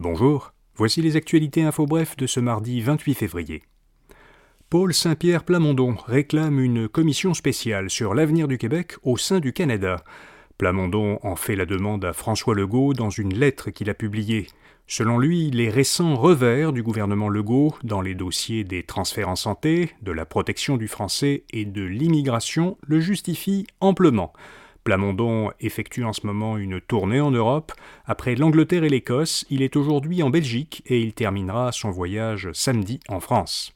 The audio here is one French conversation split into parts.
Bonjour, voici les actualités info bref de ce mardi 28 février. Paul Saint-Pierre Plamondon réclame une commission spéciale sur l'avenir du Québec au sein du Canada. Plamondon en fait la demande à François Legault dans une lettre qu'il a publiée. Selon lui, les récents revers du gouvernement Legault dans les dossiers des transferts en santé, de la protection du français et de l'immigration le justifient amplement. Plamondon effectue en ce moment une tournée en Europe. Après l'Angleterre et l'Écosse, il est aujourd'hui en Belgique et il terminera son voyage samedi en France.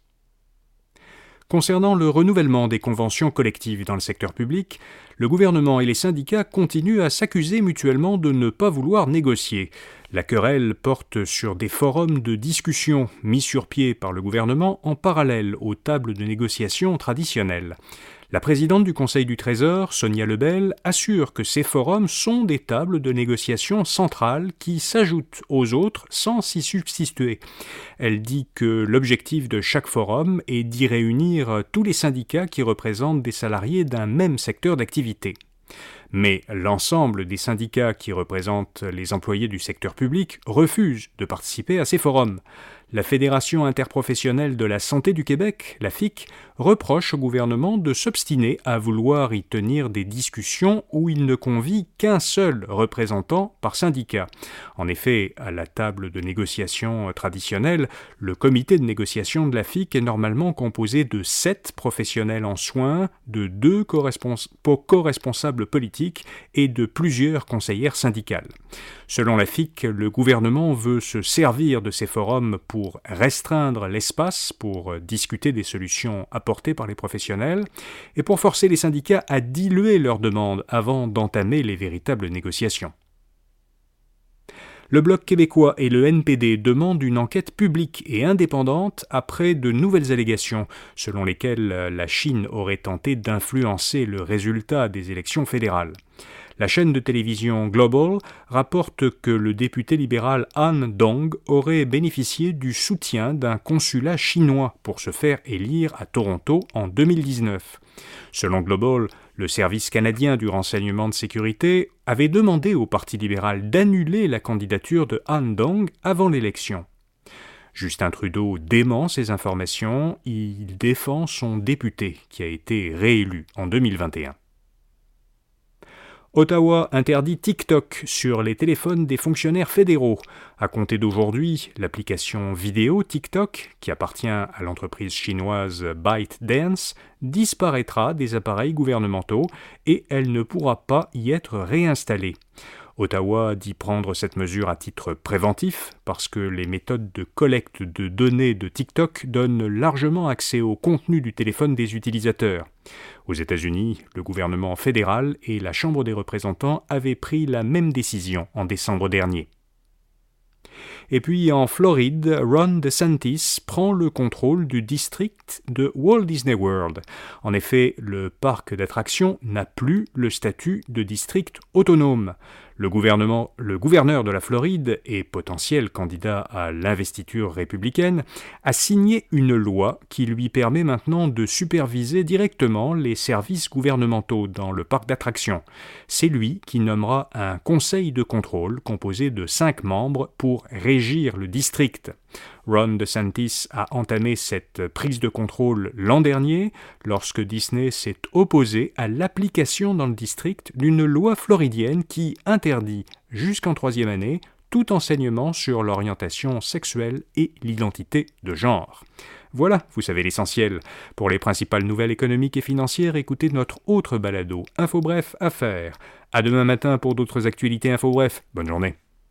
Concernant le renouvellement des conventions collectives dans le secteur public, le gouvernement et les syndicats continuent à s'accuser mutuellement de ne pas vouloir négocier. La querelle porte sur des forums de discussion mis sur pied par le gouvernement en parallèle aux tables de négociation traditionnelles. La présidente du Conseil du Trésor, Sonia Lebel, assure que ces forums sont des tables de négociation centrales qui s'ajoutent aux autres sans s'y substituer. Elle dit que l'objectif de chaque forum est d'y réunir tous les syndicats qui représentent des salariés d'un même secteur d'activité. Mais l'ensemble des syndicats qui représentent les employés du secteur public refusent de participer à ces forums. La Fédération interprofessionnelle de la santé du Québec, la FIC, reproche au gouvernement de s'obstiner à vouloir y tenir des discussions où il ne convie qu'un seul représentant par syndicat. En effet, à la table de négociation traditionnelle, le comité de négociation de la FIC est normalement composé de sept professionnels en soins, de deux co-responsables politiques et de plusieurs conseillères syndicales. Selon la FIC, le gouvernement veut se servir de ces forums pour restreindre l'espace pour discuter des solutions apportées par les professionnels et pour forcer les syndicats à diluer leurs demandes avant d'entamer les véritables négociations. Le Bloc québécois et le NPD demandent une enquête publique et indépendante après de nouvelles allégations selon lesquelles la Chine aurait tenté d'influencer le résultat des élections fédérales. La chaîne de télévision Global rapporte que le député libéral Han Dong aurait bénéficié du soutien d'un consulat chinois pour se faire élire à Toronto en 2019. Selon Global, le service canadien du renseignement de sécurité avait demandé au Parti libéral d'annuler la candidature de Han Dong avant l'élection. Justin Trudeau dément ces informations, il défend son député qui a été réélu en 2021. Ottawa interdit TikTok sur les téléphones des fonctionnaires fédéraux. À compter d'aujourd'hui, l'application vidéo TikTok, qui appartient à l'entreprise chinoise ByteDance, disparaîtra des appareils gouvernementaux et elle ne pourra pas y être réinstallée. Ottawa dit prendre cette mesure à titre préventif parce que les méthodes de collecte de données de TikTok donnent largement accès au contenu du téléphone des utilisateurs. Aux États-Unis, le gouvernement fédéral et la Chambre des représentants avaient pris la même décision en décembre dernier. Et puis en Floride, Ron DeSantis prend le contrôle du district de Walt Disney World. En effet, le parc d'attractions n'a plus le statut de district autonome. Le, gouvernement, le gouverneur de la Floride et potentiel candidat à l'investiture républicaine a signé une loi qui lui permet maintenant de superviser directement les services gouvernementaux dans le parc d'attractions. C'est lui qui nommera un conseil de contrôle composé de cinq membres pour régir le district. Ron DeSantis a entamé cette prise de contrôle l'an dernier lorsque Disney s'est opposé à l'application dans le district d'une loi floridienne qui interdit jusqu'en troisième année tout enseignement sur l'orientation sexuelle et l'identité de genre. Voilà, vous savez l'essentiel. Pour les principales nouvelles économiques et financières, écoutez notre autre balado, Info Bref Affaires. À demain matin pour d'autres actualités Info Bref. Bonne journée.